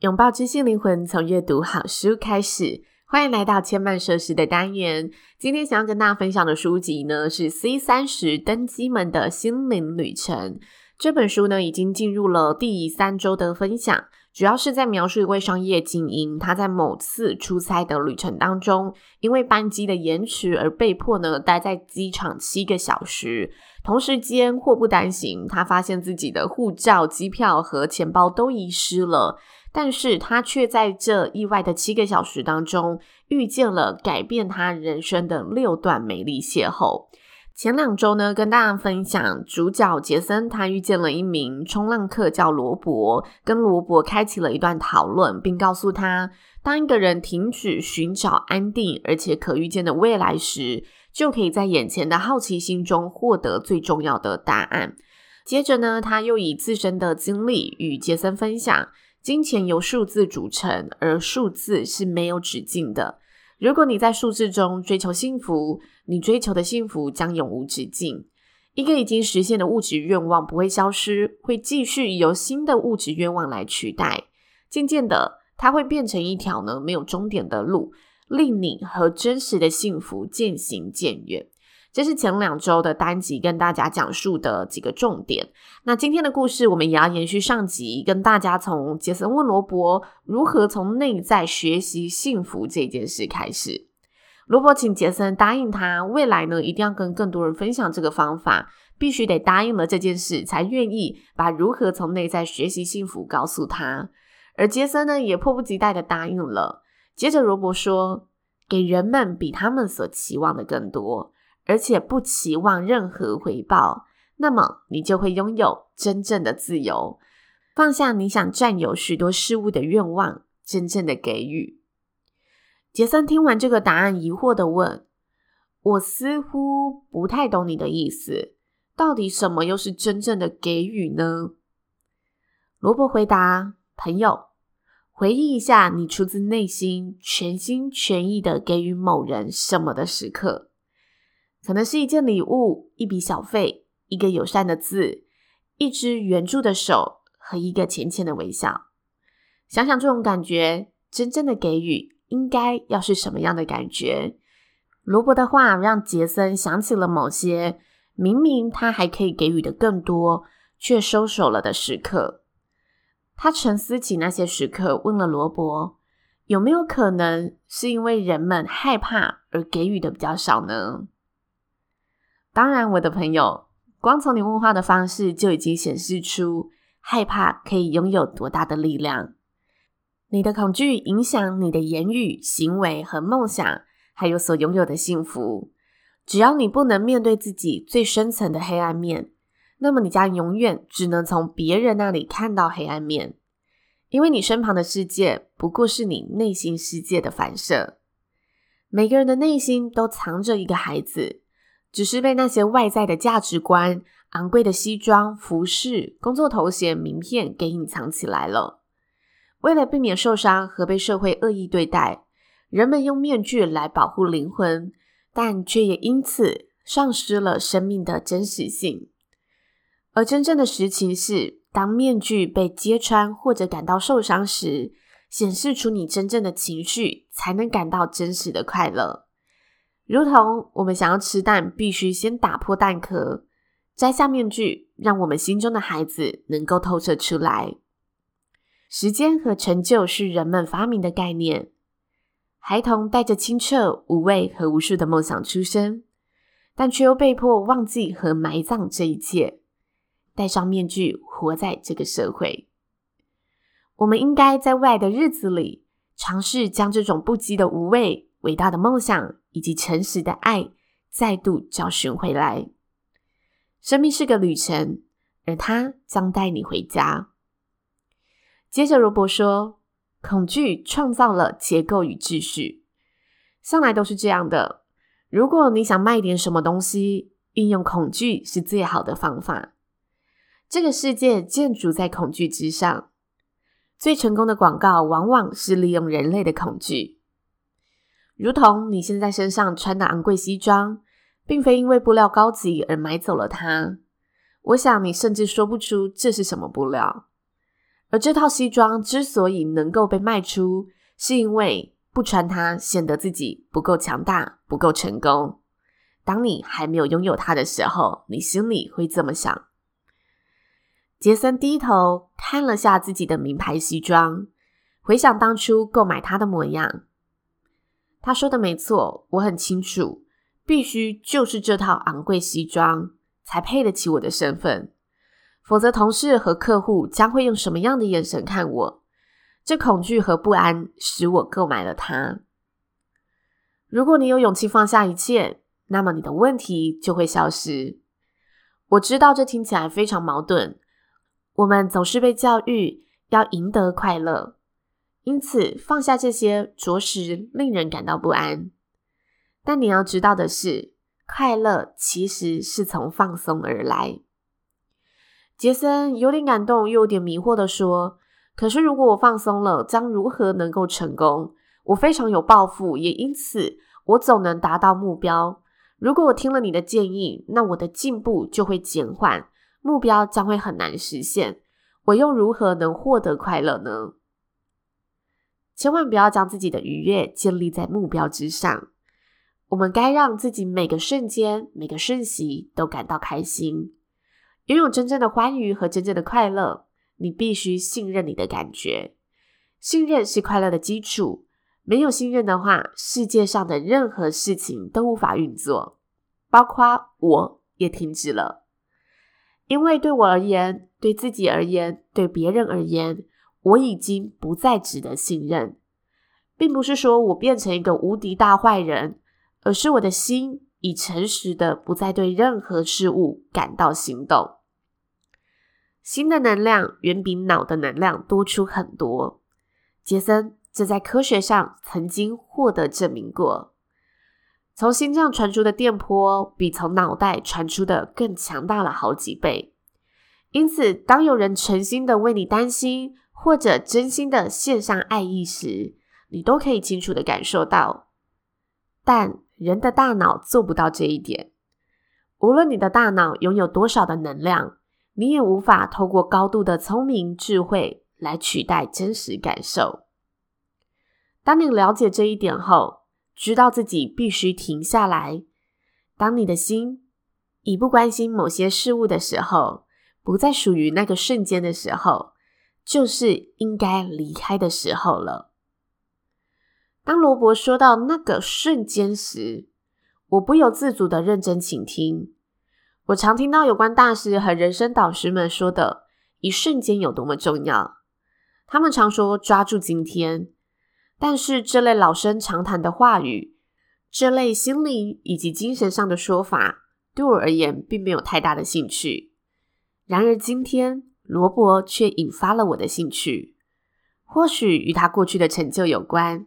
拥抱知性灵魂，从阅读好书开始。欢迎来到千嫚说书的单元。今天想要跟大家分享的书籍呢，是《C 三十登机门的心灵旅程》。这本书呢，已经进入了第三周的分享，主要是在描述一位商业精英，他在某次出差的旅程当中，因为班机的延迟而被迫呢待在机场七个小时。同时间，祸不单行，他发现自己的护照、机票和钱包都遗失了。但是他却在这意外的七个小时当中，遇见了改变他人生的六段美丽邂逅。前两周呢，跟大家分享主角杰森，他遇见了一名冲浪客叫罗伯，跟罗伯开启了一段讨论，并告诉他，当一个人停止寻找安定而且可预见的未来时，就可以在眼前的好奇心中获得最重要的答案。接着呢，他又以自身的经历与杰森分享。金钱由数字组成，而数字是没有止境的。如果你在数字中追求幸福，你追求的幸福将永无止境。一个已经实现的物质愿望不会消失，会继续由新的物质愿望来取代。渐渐的，它会变成一条呢没有终点的路，令你和真实的幸福渐行渐远。这是前两周的单集跟大家讲述的几个重点。那今天的故事，我们也要延续上集，跟大家从杰森问罗伯如何从内在学习幸福这件事开始。罗伯请杰森答应他，未来呢一定要跟更多人分享这个方法，必须得答应了这件事，才愿意把如何从内在学习幸福告诉他。而杰森呢也迫不及待的答应了。接着罗伯说：“给人们比他们所期望的更多。”而且不期望任何回报，那么你就会拥有真正的自由，放下你想占有许多事物的愿望，真正的给予。杰森听完这个答案，疑惑的问：“我似乎不太懂你的意思，到底什么又是真正的给予呢？”罗伯回答：“朋友，回忆一下你出自内心、全心全意的给予某人什么的时刻。”可能是一件礼物、一笔小费、一个友善的字、一只援助的手和一个浅浅的微笑。想想这种感觉，真正的给予应该要是什么样的感觉？罗伯的话让杰森想起了某些明明他还可以给予的更多，却收手了的时刻。他沉思起那些时刻，问了罗伯：有没有可能是因为人们害怕而给予的比较少呢？当然，我的朋友，光从你问话的方式就已经显示出害怕可以拥有多大的力量。你的恐惧影响你的言语、行为和梦想，还有所拥有的幸福。只要你不能面对自己最深层的黑暗面，那么你将永远只能从别人那里看到黑暗面，因为你身旁的世界不过是你内心世界的反射。每个人的内心都藏着一个孩子。只是被那些外在的价值观、昂贵的西装、服饰、工作头衔、名片给隐藏起来了。为了避免受伤和被社会恶意对待，人们用面具来保护灵魂，但却也因此丧失了生命的真实性。而真正的实情是，当面具被揭穿或者感到受伤时，显示出你真正的情绪，才能感到真实的快乐。如同我们想要吃蛋，必须先打破蛋壳，摘下面具，让我们心中的孩子能够透彻出来。时间和成就是人们发明的概念。孩童带着清澈、无畏和无数的梦想出生，但却又被迫忘记和埋葬这一切，戴上面具活在这个社会。我们应该在未来的日子里，尝试将这种不羁的无畏、伟大的梦想以及诚实的爱再度找寻回来。生命是个旅程，而它将带你回家。接着，罗伯说：“恐惧创造了结构与秩序，向来都是这样的。如果你想卖点什么东西，运用恐惧是最好的方法。这个世界建筑在恐惧之上，最成功的广告往往是利用人类的恐惧。如同你现在身上穿的昂贵西装，并非因为布料高级而买走了它。我想你甚至说不出这是什么布料。”而这套西装之所以能够被卖出，是因为不穿它显得自己不够强大、不够成功。当你还没有拥有它的时候，你心里会这么想。杰森低头看了下自己的名牌西装，回想当初购买它的模样。他说的没错，我很清楚，必须就是这套昂贵西装才配得起我的身份。否则，同事和客户将会用什么样的眼神看我？这恐惧和不安使我购买了它。如果你有勇气放下一切，那么你的问题就会消失。我知道这听起来非常矛盾。我们总是被教育要赢得快乐，因此放下这些着实令人感到不安。但你要知道的是，快乐其实是从放松而来。杰森有点感动，又有点迷惑地说：“可是，如果我放松了，将如何能够成功？我非常有抱负，也因此我总能达到目标。如果我听了你的建议，那我的进步就会减缓，目标将会很难实现。我又如何能获得快乐呢？千万不要将自己的愉悦建立在目标之上。我们该让自己每个瞬间、每个瞬息都感到开心。”拥有真正的欢愉和真正的快乐，你必须信任你的感觉。信任是快乐的基础。没有信任的话，世界上的任何事情都无法运作，包括我也停止了。因为对我而言，对自己而言，对别人而言，我已经不再值得信任，并不是说我变成一个无敌大坏人，而是我的心已诚实的不再对任何事物感到心动。心的能量远比脑的能量多出很多。杰森，这在科学上曾经获得证明过。从心脏传出的电波比从脑袋传出的更强大了好几倍。因此，当有人诚心的为你担心，或者真心的献上爱意时，你都可以清楚的感受到。但人的大脑做不到这一点。无论你的大脑拥有多少的能量。你也无法透过高度的聪明智慧来取代真实感受。当你了解这一点后，知道自己必须停下来。当你的心已不关心某些事物的时候，不再属于那个瞬间的时候，就是应该离开的时候了。当罗伯说到那个瞬间时，我不由自主的认真倾听。我常听到有关大师和人生导师们说的一瞬间有多么重要。他们常说抓住今天，但是这类老生常谈的话语，这类心灵以及精神上的说法，对我而言并没有太大的兴趣。然而今天，罗伯却引发了我的兴趣，或许与他过去的成就有关。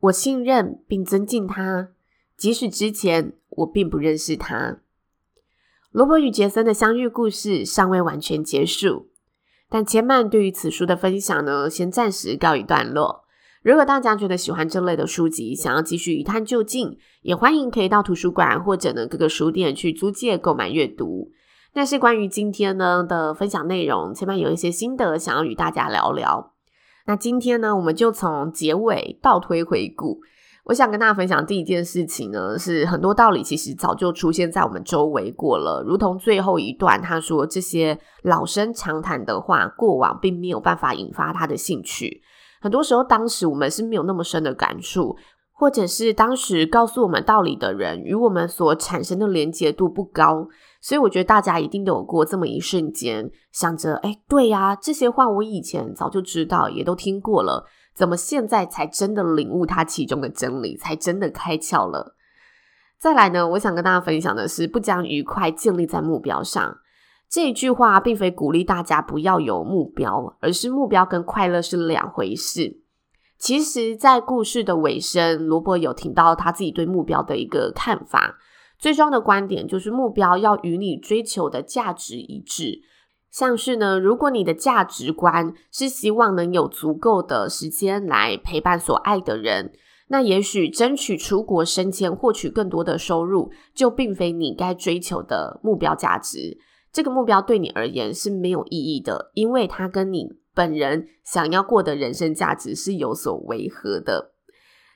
我信任并尊敬他，即使之前我并不认识他。罗伯与杰森的相遇故事尚未完全结束，但千曼对于此书的分享呢，先暂时告一段落。如果大家觉得喜欢这类的书籍，想要继续一探究竟，也欢迎可以到图书馆或者呢各个书店去租借购买阅读。但是关于今天呢的分享内容，前面有一些心得想要与大家聊聊。那今天呢，我们就从结尾倒推回顾。我想跟大家分享第一件事情呢，是很多道理其实早就出现在我们周围过了。如同最后一段，他说这些老生常谈的话，过往并没有办法引发他的兴趣。很多时候，当时我们是没有那么深的感触，或者是当时告诉我们道理的人与我们所产生的连结度不高。所以，我觉得大家一定都有过这么一瞬间，想着：哎，对呀，这些话我以前早就知道，也都听过了。怎么现在才真的领悟它其中的真理，才真的开窍了？再来呢，我想跟大家分享的是，不将愉快建立在目标上。这一句话并非鼓励大家不要有目标，而是目标跟快乐是两回事。其实，在故事的尾声，罗伯有提到他自己对目标的一个看法。最终的观点就是，目标要与你追求的价值一致。像是呢，如果你的价值观是希望能有足够的时间来陪伴所爱的人，那也许争取出国升迁、获取更多的收入，就并非你该追求的目标价值。这个目标对你而言是没有意义的，因为它跟你本人想要过的人生价值是有所违和的。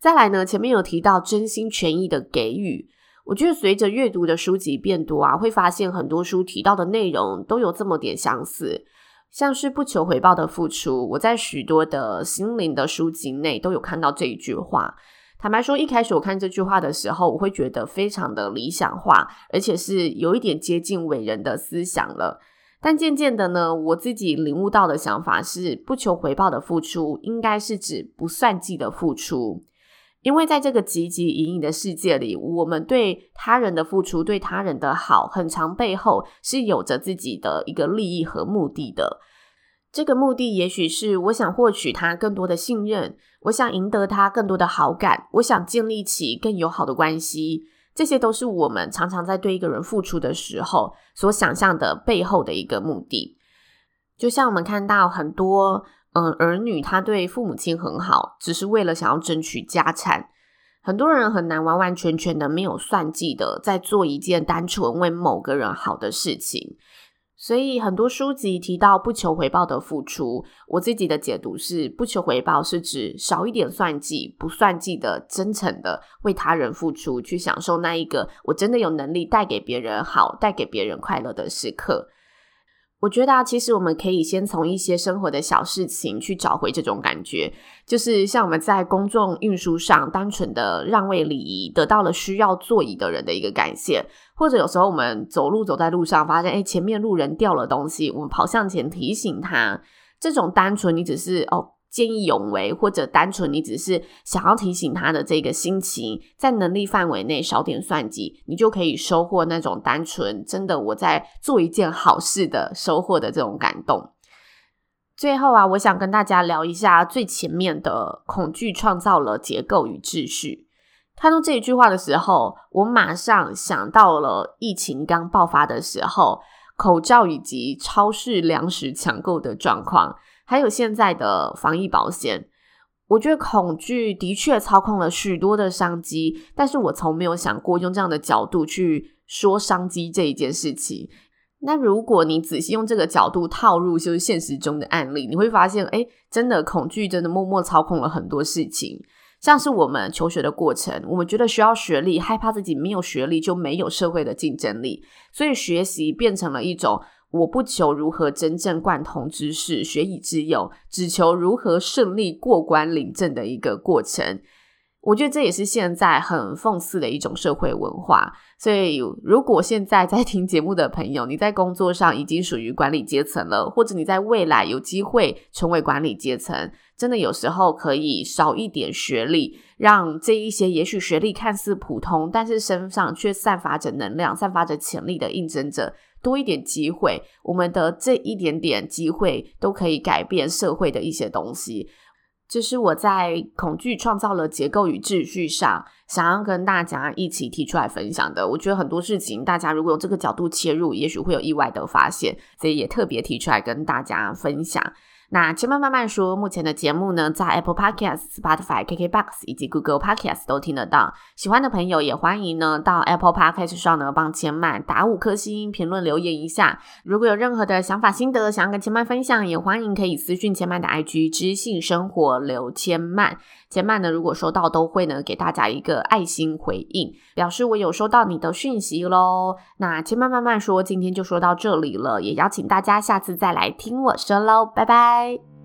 再来呢，前面有提到真心全意的给予。我觉得随着阅读的书籍变多啊，会发现很多书提到的内容都有这么点相似，像是不求回报的付出。我在许多的心灵的书籍内都有看到这一句话。坦白说，一开始我看这句话的时候，我会觉得非常的理想化，而且是有一点接近伟人的思想了。但渐渐的呢，我自己领悟到的想法是，不求回报的付出，应该是指不算计的付出。因为在这个汲汲营营的世界里，我们对他人的付出、对他人的好，很常背后是有着自己的一个利益和目的的。这个目的也许是我想获取他更多的信任，我想赢得他更多的好感，我想建立起更友好的关系。这些都是我们常常在对一个人付出的时候所想象的背后的一个目的。就像我们看到很多。嗯，儿女他对父母亲很好，只是为了想要争取家产。很多人很难完完全全的没有算计的在做一件单纯为某个人好的事情。所以很多书籍提到不求回报的付出，我自己的解读是：不求回报是指少一点算计，不算计的真诚的为他人付出，去享受那一个我真的有能力带给别人好、带给别人快乐的时刻。我觉得啊，其实我们可以先从一些生活的小事情去找回这种感觉，就是像我们在公众运输上单纯的让位礼仪，得到了需要座椅的人的一个感谢，或者有时候我们走路走在路上，发现哎前面路人掉了东西，我们跑向前提醒他，这种单纯你只是哦。见义勇为，或者单纯你只是想要提醒他的这个心情，在能力范围内少点算计，你就可以收获那种单纯，真的我在做一件好事的收获的这种感动。最后啊，我想跟大家聊一下最前面的恐惧创造了结构与秩序。看到这一句话的时候，我马上想到了疫情刚爆发的时候，口罩以及超市粮食抢购的状况。还有现在的防疫保险，我觉得恐惧的确操控了许多的商机，但是我从没有想过用这样的角度去说商机这一件事情。那如果你仔细用这个角度套入就是现实中的案例，你会发现，诶，真的恐惧真的默默操控了很多事情，像是我们求学的过程，我们觉得需要学历，害怕自己没有学历就没有社会的竞争力，所以学习变成了一种。我不求如何真正贯通知识、学以致用，只求如何顺利过关领证的一个过程。我觉得这也是现在很讽刺的一种社会文化。所以，如果现在在听节目的朋友，你在工作上已经属于管理阶层了，或者你在未来有机会成为管理阶层，真的有时候可以少一点学历，让这一些也许学历看似普通，但是身上却散发着能量、散发着潜力的应征者。多一点机会，我们的这一点点机会都可以改变社会的一些东西。这是我在恐惧创造了结构与秩序上，想要跟大家一起提出来分享的。我觉得很多事情，大家如果有这个角度切入，也许会有意外的发现，所以也特别提出来跟大家分享。那千慢慢慢说，目前的节目呢，在 Apple Podcast、Spotify、KKBox 以及 Google Podcast 都听得到。喜欢的朋友也欢迎呢，到 Apple Podcast 上呢帮千曼打五颗星，评论留言一下。如果有任何的想法心得，想要跟千曼分享，也欢迎可以私讯千曼的 IG 知性生活刘千曼。且慢呢，如果收到都会呢给大家一个爱心回应，表示我有收到你的讯息喽。那千嫚慢慢说，今天就说到这里了，也邀请大家下次再来听我说喽，拜拜。